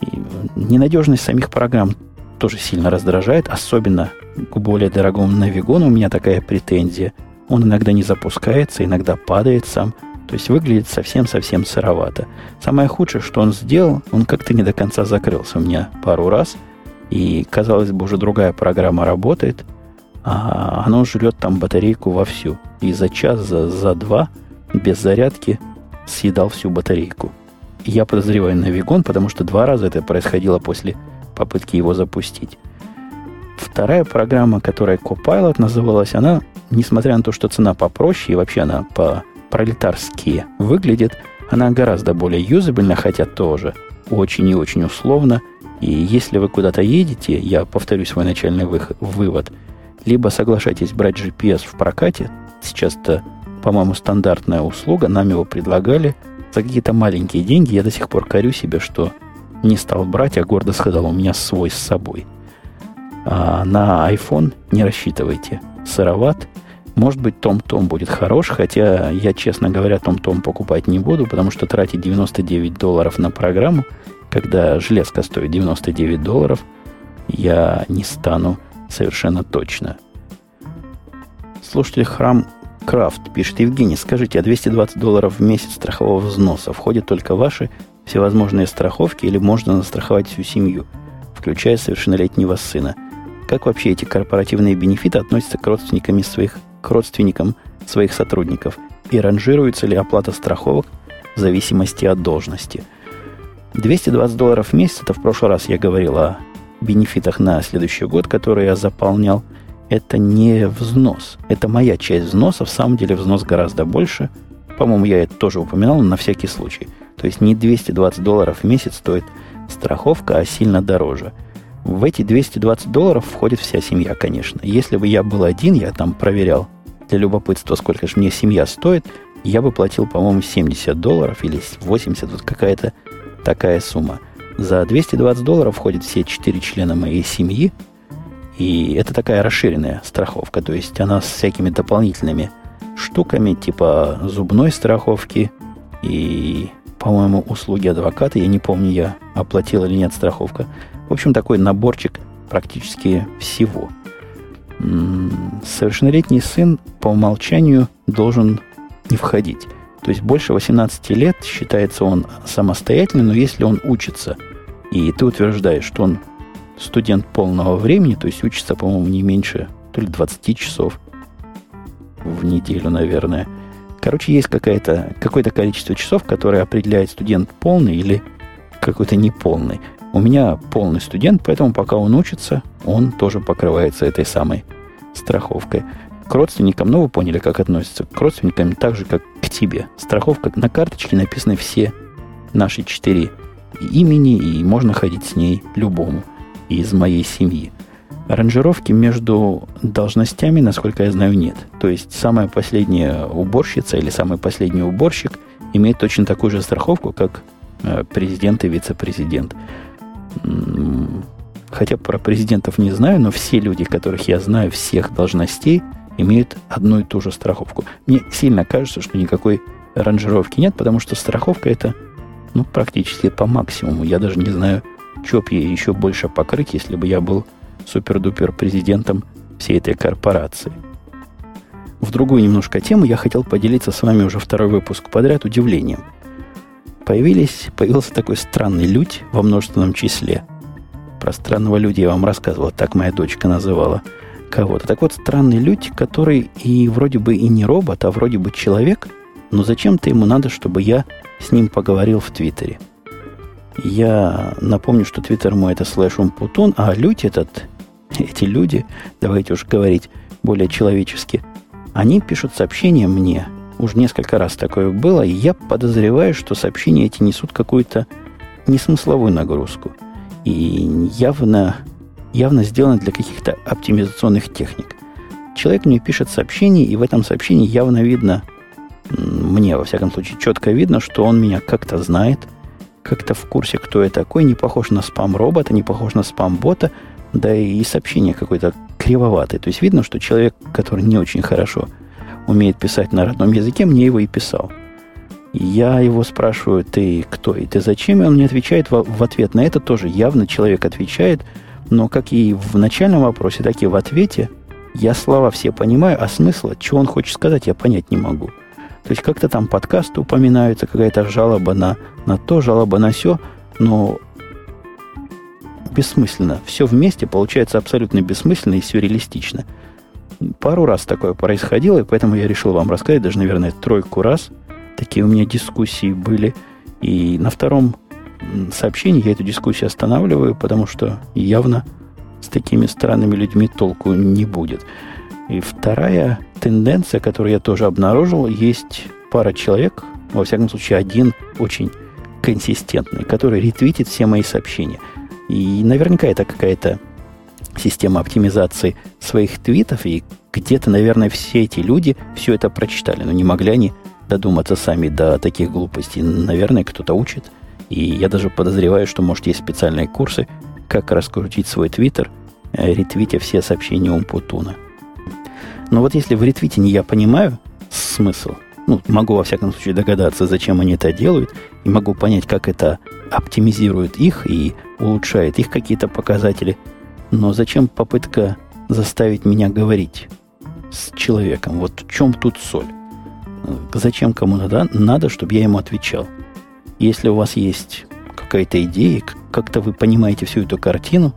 И ненадежность самих программ тоже сильно раздражает, особенно к более дорогому Навигону у меня такая претензия – он иногда не запускается, иногда падает сам. То есть выглядит совсем-совсем сыровато. Самое худшее, что он сделал, он как-то не до конца закрылся у меня пару раз. И, казалось бы, уже другая программа работает, а оно жрет там батарейку вовсю. И за час, за, за два без зарядки съедал всю батарейку. Я подозреваю на Вигон, потому что два раза это происходило после попытки его запустить. Вторая программа, которая Copilot называлась, она несмотря на то, что цена попроще и вообще она по пролетарски выглядит, она гораздо более юзабельна, хотя тоже очень и очень условно. И если вы куда-то едете, я повторю свой начальный вывод, либо соглашайтесь брать GPS в прокате, сейчас это, по-моему, стандартная услуга, нам его предлагали за какие-то маленькие деньги, я до сих пор корю себе, что не стал брать, а гордо сказал, у меня свой с собой. А на iPhone не рассчитывайте. Сыроват, может быть, Том-Том будет хорош, хотя я, честно говоря, Том-Том покупать не буду, потому что тратить 99 долларов на программу, когда железка стоит 99 долларов, я не стану совершенно точно. Слушатель Храм Крафт пишет, Евгений, скажите, а 220 долларов в месяц страхового взноса входят только ваши всевозможные страховки или можно застраховать всю семью, включая совершеннолетнего сына? Как вообще эти корпоративные бенефиты относятся к родственникам своих к родственникам своих сотрудников и ранжируется ли оплата страховок в зависимости от должности. 220 долларов в месяц, это в прошлый раз я говорил о бенефитах на следующий год, которые я заполнял, это не взнос. Это моя часть взноса. В самом деле взнос гораздо больше. По-моему, я это тоже упоминал, на всякий случай. То есть не 220 долларов в месяц стоит страховка, а сильно дороже – в эти 220 долларов входит вся семья, конечно. Если бы я был один, я там проверял для любопытства, сколько же мне семья стоит, я бы платил, по-моему, 70 долларов или 80, вот какая-то такая сумма. За 220 долларов входят все четыре члена моей семьи, и это такая расширенная страховка, то есть она с всякими дополнительными штуками, типа зубной страховки и, по-моему, услуги адвоката. Я не помню, я оплатил или нет страховка. В общем, такой наборчик практически всего. Совершеннолетний сын по умолчанию должен не входить. То есть больше 18 лет считается он самостоятельным, но если он учится, и ты утверждаешь, что он студент полного времени, то есть учится, по-моему, не меньше то ли 20 часов в неделю, наверное. Короче, есть какое-то какое количество часов, которое определяет студент полный или какой-то неполный. У меня полный студент, поэтому пока он учится, он тоже покрывается этой самой страховкой. К родственникам, ну вы поняли, как относятся. К родственникам так же, как к тебе. Страховка на карточке написаны все наши четыре имени, и можно ходить с ней любому из моей семьи. Аранжировки между должностями, насколько я знаю, нет. То есть самая последняя уборщица или самый последний уборщик имеет точно такую же страховку, как э, президент и вице-президент. Хотя про президентов не знаю, но все люди, которых я знаю, всех должностей, имеют одну и ту же страховку. Мне сильно кажется, что никакой ранжировки нет, потому что страховка это ну, практически по максимуму. Я даже не знаю, бы ей еще больше покрыть, если бы я был супер-дупер президентом всей этой корпорации. В другую немножко тему я хотел поделиться с вами уже второй выпуск подряд удивлением. Появились, появился такой странный людь во множественном числе. Про странного людя я вам рассказывал, так моя дочка называла кого-то. Так вот, странный людь, который и вроде бы и не робот, а вроде бы человек, но зачем-то ему надо, чтобы я с ним поговорил в Твиттере. Я напомню, что Твиттер мой это слэш умпутун, а людь этот, <laughs> эти люди, давайте уж говорить более человечески, они пишут сообщения мне. Уж несколько раз такое было, и я подозреваю, что сообщения эти несут какую-то несмысловую нагрузку. И явно, явно сделаны для каких-то оптимизационных техник. Человек мне пишет сообщение, и в этом сообщении явно видно, мне, во всяком случае, четко видно, что он меня как-то знает – как-то в курсе, кто я такой, не похож на спам-робота, не похож на спам-бота, да и сообщение какое-то кривоватое. То есть видно, что человек, который не очень хорошо умеет писать на родном языке, мне его и писал. Я его спрашиваю, ты кто и ты зачем? И он мне отвечает в, в ответ на это тоже. Явно человек отвечает, но как и в начальном вопросе, так и в ответе я слова все понимаю, а смысла, что он хочет сказать, я понять не могу. То есть как-то там подкасты упоминаются, какая-то жалоба на, на то, жалоба на все, но бессмысленно. Все вместе получается абсолютно бессмысленно и сюрреалистично. Пару раз такое происходило, и поэтому я решил вам рассказать, даже, наверное, тройку раз. Такие у меня дискуссии были. И на втором сообщении я эту дискуссию останавливаю, потому что явно с такими странными людьми толку не будет. И вторая тенденция, которую я тоже обнаружил, есть пара человек, во всяком случае один очень консистентный, который ретвитит все мои сообщения. И наверняка это какая-то система оптимизации своих твитов, и где-то, наверное, все эти люди все это прочитали, но не могли они додуматься сами до таких глупостей. Наверное, кто-то учит. И я даже подозреваю, что, может, есть специальные курсы, как раскрутить свой твиттер, э, ретвитя все сообщения Умпутуна. Но вот если в ретвите я понимаю смысл, ну, могу во всяком случае догадаться, зачем они это делают, и могу понять, как это оптимизирует их и улучшает их какие-то показатели. Но зачем попытка заставить меня говорить с человеком? Вот в чем тут соль? Зачем кому надо? Надо, чтобы я ему отвечал. Если у вас есть какая-то идея, как-то вы понимаете всю эту картину,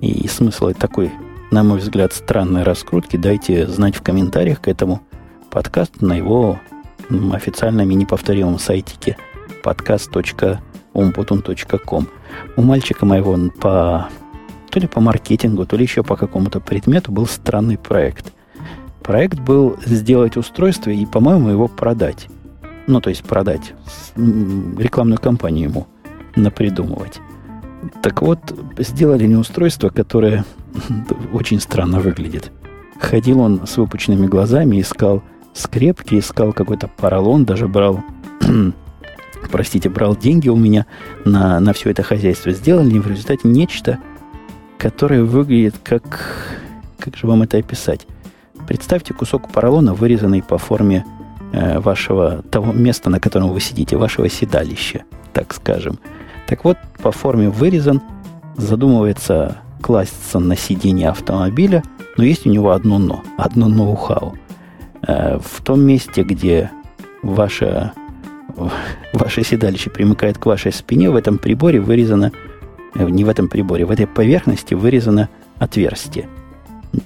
и смысл такой на мой взгляд, странной раскрутки, дайте знать в комментариях к этому подкасту на его официальном и неповторимом сайтике podcast.umputun.com. У мальчика моего по то ли по маркетингу, то ли еще по какому-то предмету был странный проект. Проект был сделать устройство и, по-моему, его продать. Ну, то есть продать. Рекламную кампанию ему напридумывать. Так вот, сделали не устройство, которое <laughs> очень странно выглядит. ходил он с выпученными глазами, искал скрепки, искал какой-то поролон, даже брал, <clears throat> простите, брал деньги у меня на, на все это хозяйство. Сделали в результате нечто, которое выглядит как... Как же вам это описать? Представьте кусок поролона, вырезанный по форме э, вашего того места, на котором вы сидите, вашего седалища, так скажем. Так вот, по форме вырезан, задумывается класться на сиденье автомобиля, но есть у него одно но, одно ноу-хау. Э, в том месте, где ваше, <laughs> ваше седалище примыкает к вашей спине, в этом приборе вырезано, э, не в этом приборе, в этой поверхности вырезано отверстие.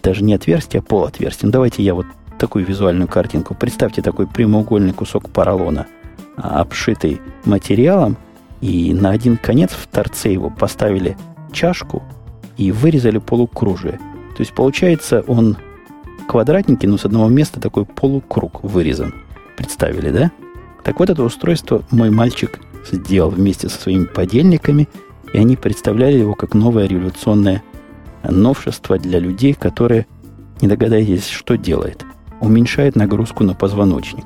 Даже не отверстие, а полотверстие. Ну, давайте я вот такую визуальную картинку. Представьте такой прямоугольный кусок поролона, а, обшитый материалом, и на один конец в торце его поставили чашку и вырезали полукружие. То есть получается он квадратненький, но с одного места такой полукруг вырезан. Представили, да? Так вот это устройство мой мальчик сделал вместе со своими подельниками, и они представляли его как новое революционное новшество для людей, которые, не догадаетесь, что делает. Уменьшает нагрузку на позвоночник.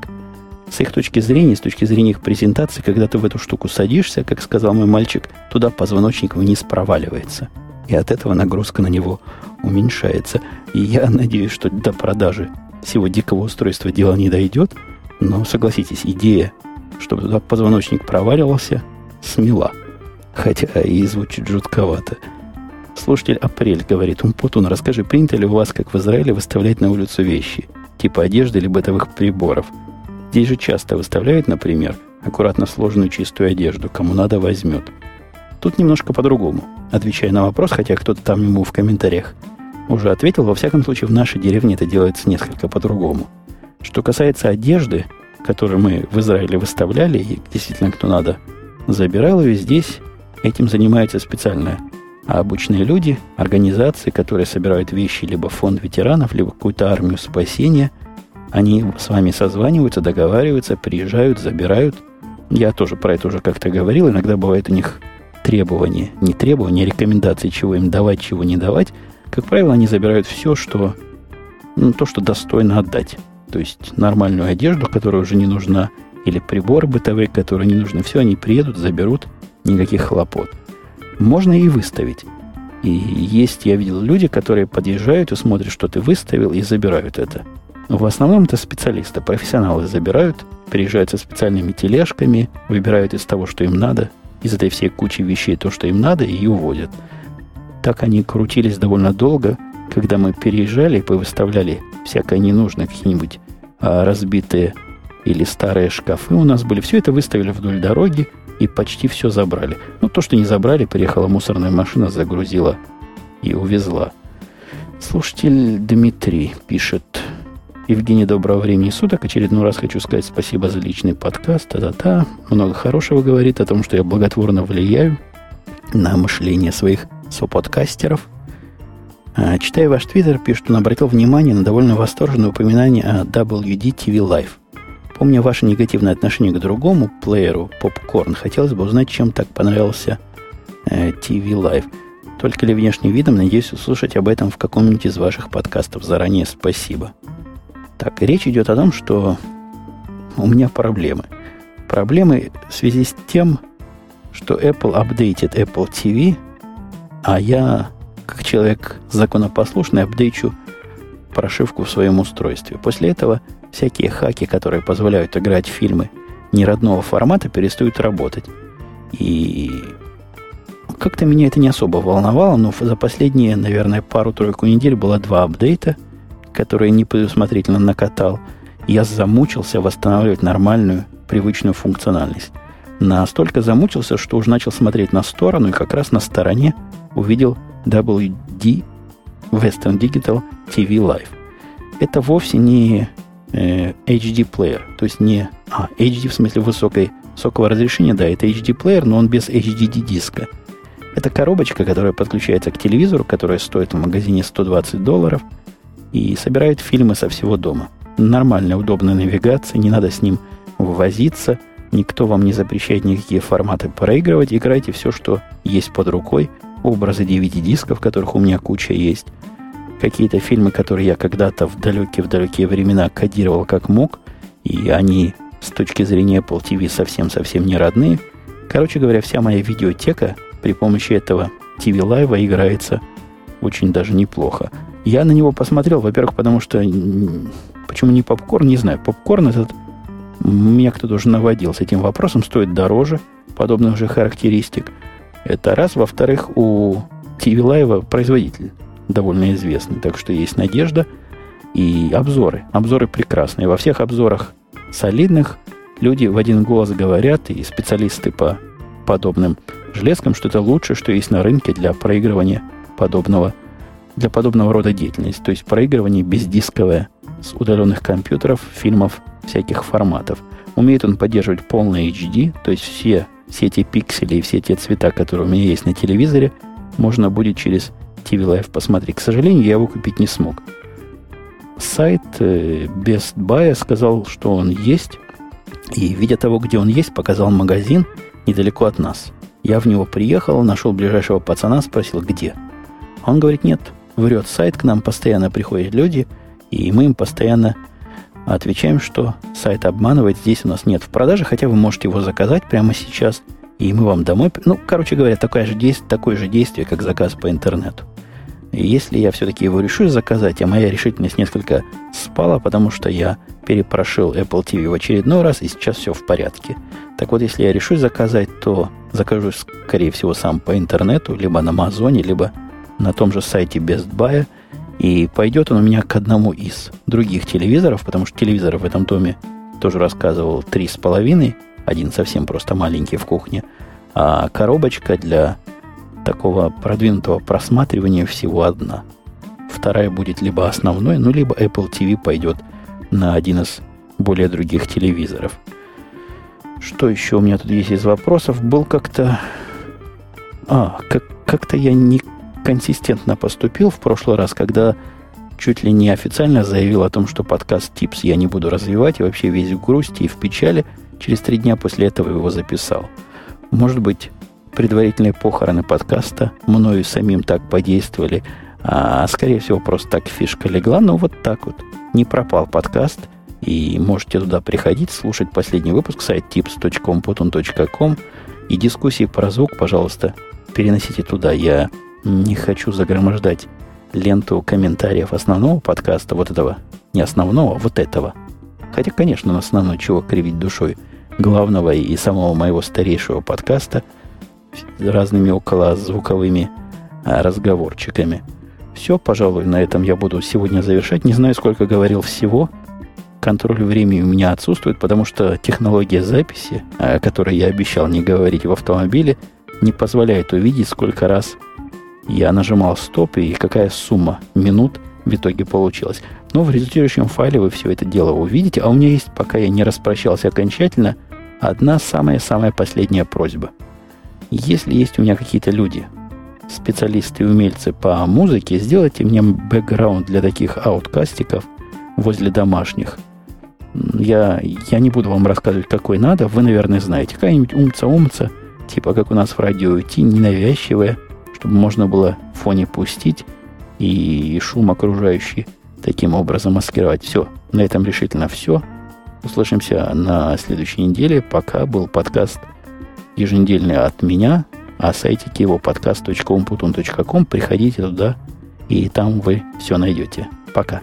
С их точки зрения, с точки зрения их презентации, когда ты в эту штуку садишься, как сказал мой мальчик, туда позвоночник вниз проваливается. И от этого нагрузка на него уменьшается. И я надеюсь, что до продажи всего дикого устройства дело не дойдет. Но согласитесь, идея, чтобы туда позвоночник проваливался, смела. Хотя и звучит жутковато. Слушатель Апрель говорит, Умпутун, расскажи, принято ли у вас, как в Израиле, выставлять на улицу вещи, типа одежды или бытовых приборов? Здесь же часто выставляют, например, аккуратно сложенную чистую одежду, кому надо возьмет. Тут немножко по-другому, отвечая на вопрос, хотя кто-то там ему в комментариях уже ответил, во всяком случае в нашей деревне это делается несколько по-другому. Что касается одежды, которую мы в Израиле выставляли, и действительно кто надо забирал ее, здесь этим занимается специальная а обычные люди, организации, которые собирают вещи, либо фонд ветеранов, либо какую-то армию спасения, они с вами созваниваются, договариваются, приезжают, забирают. Я тоже про это уже как-то говорил. Иногда бывает у них требования, не требования, а рекомендации, чего им давать, чего не давать. Как правило, они забирают все, что, ну, то, что достойно отдать. То есть нормальную одежду, которая уже не нужна, или приборы бытовые, которые не нужны. Все они приедут, заберут, никаких хлопот можно и выставить. И есть, я видел люди, которые подъезжают и смотрят, что ты выставил, и забирают это. В основном это специалисты, профессионалы забирают, приезжают со специальными тележками, выбирают из того, что им надо, из этой всей кучи вещей то, что им надо, и уводят. Так они крутились довольно долго, когда мы переезжали и повыставляли всякое ненужное, какие-нибудь а, разбитые или старые шкафы у нас были. Все это выставили вдоль дороги, и почти все забрали. Ну, то, что не забрали, приехала мусорная машина, загрузила и увезла. Слушатель Дмитрий пишет. Евгений, доброго времени суток. Очередной раз хочу сказать спасибо за личный подкаст. Та-та-та. Много хорошего говорит о том, что я благотворно влияю на мышление своих соподкастеров. А, читая ваш твиттер, пишет, он обратил внимание на довольно восторженное упоминание о WD TV Live. Помня ваше негативное отношение к другому плееру Popcorn, хотелось бы узнать, чем так понравился э, TV Live. Только ли внешним видом, надеюсь услышать об этом в каком-нибудь из ваших подкастов. Заранее спасибо. Так, речь идет о том, что у меня проблемы. Проблемы в связи с тем, что Apple апдейтит Apple TV, а я, как человек законопослушный, апдейчу прошивку в своем устройстве. После этого всякие хаки, которые позволяют играть в фильмы неродного формата, перестают работать. И как-то меня это не особо волновало, но за последние, наверное, пару-тройку недель было два апдейта, которые не предусмотрительно накатал. Я замучился восстанавливать нормальную, привычную функциональность. Настолько замучился, что уже начал смотреть на сторону, и как раз на стороне увидел WD Western Digital TV Live. Это вовсе не э, HD плеер, то есть не... А, HD в смысле высокой, высокого разрешения, да, это HD плеер, но он без HDD диска. Это коробочка, которая подключается к телевизору, которая стоит в магазине 120 долларов и собирает фильмы со всего дома. Нормальная, удобная навигация, не надо с ним возиться, никто вам не запрещает никакие форматы проигрывать, играйте все, что есть под рукой, образы DVD-дисков, которых у меня куча есть, какие-то фильмы, которые я когда-то в далекие-в далекие времена кодировал как мог, и они с точки зрения Apple TV совсем-совсем не родные. Короче говоря, вся моя видеотека при помощи этого TV Live играется очень даже неплохо. Я на него посмотрел, во-первых, потому что... Почему не попкорн, не знаю. Попкорн этот... Меня кто-то уже наводил с этим вопросом. Стоит дороже подобных же характеристик. Это раз. Во-вторых, у TV Live производитель довольно известный. Так что есть надежда. И обзоры. Обзоры прекрасные. Во всех обзорах солидных люди в один голос говорят, и специалисты по подобным железкам, что это лучшее, что есть на рынке для проигрывания подобного, для подобного рода деятельности. То есть проигрывание бездисковое с удаленных компьютеров, фильмов всяких форматов. Умеет он поддерживать полный HD, то есть все, все эти пиксели и все те цвета, которые у меня есть на телевизоре, можно будет через TV Live посмотреть. К сожалению, я его купить не смог. Сайт э, Best Buy сказал, что он есть, и, видя того, где он есть, показал магазин недалеко от нас. Я в него приехал, нашел ближайшего пацана, спросил, где. Он говорит, нет, врет сайт, к нам постоянно приходят люди, и мы им постоянно отвечаем, что сайт обманывает, здесь у нас нет в продаже, хотя вы можете его заказать прямо сейчас, и мы вам домой... Ну, короче говоря, такое же действие, такое же действие, как заказ по интернету. И если я все-таки его решу заказать, а моя решительность несколько спала, потому что я перепрошил Apple TV в очередной раз, и сейчас все в порядке. Так вот, если я решу заказать, то закажу, скорее всего, сам по интернету, либо на Амазоне, либо на том же сайте Best Buy, и пойдет он у меня к одному из других телевизоров, потому что телевизор в этом доме тоже рассказывал три с половиной, один совсем просто маленький в кухне, а коробочка для такого продвинутого просматривания всего одна. Вторая будет либо основной, ну, либо Apple TV пойдет на один из более других телевизоров. Что еще у меня тут есть из вопросов? Был как-то... А, как- как-то я не консистентно поступил в прошлый раз, когда чуть ли не официально заявил о том, что подкаст Tips я не буду развивать, и вообще весь в грусти и в печали. Через три дня после этого его записал. Может быть, предварительные похороны подкаста мною самим так подействовали, а скорее всего просто так фишка легла, но вот так вот. Не пропал подкаст, и можете туда приходить, слушать последний выпуск, сайт tips.computun.com и дискуссии про звук, пожалуйста, переносите туда. Я не хочу загромождать ленту комментариев основного подкаста, вот этого, не основного, а вот этого. Хотя, конечно, на основной чего кривить душой главного и самого моего старейшего подкаста – разными около звуковыми а, разговорчиками. Все, пожалуй, на этом я буду сегодня завершать. Не знаю, сколько говорил всего. Контроль времени у меня отсутствует, потому что технология записи, о которой я обещал не говорить в автомобиле, не позволяет увидеть, сколько раз я нажимал стоп и какая сумма минут в итоге получилась. Но в результирующем файле вы все это дело увидите. А у меня есть, пока я не распрощался окончательно, одна самая-самая последняя просьба – если есть у меня какие-то люди, специалисты и умельцы по музыке, сделайте мне бэкграунд для таких ауткастиков возле домашних. Я, я не буду вам рассказывать, какой надо. Вы, наверное, знаете. Какая-нибудь умца-умца, типа как у нас в радио Ти, ненавязчивая, чтобы можно было в фоне пустить и шум окружающий таким образом маскировать. Все. На этом решительно все. Услышимся на следующей неделе. Пока был подкаст еженедельный от меня, сайтике его подкаст.умпутун.ком. Приходите туда, и там вы все найдете. Пока.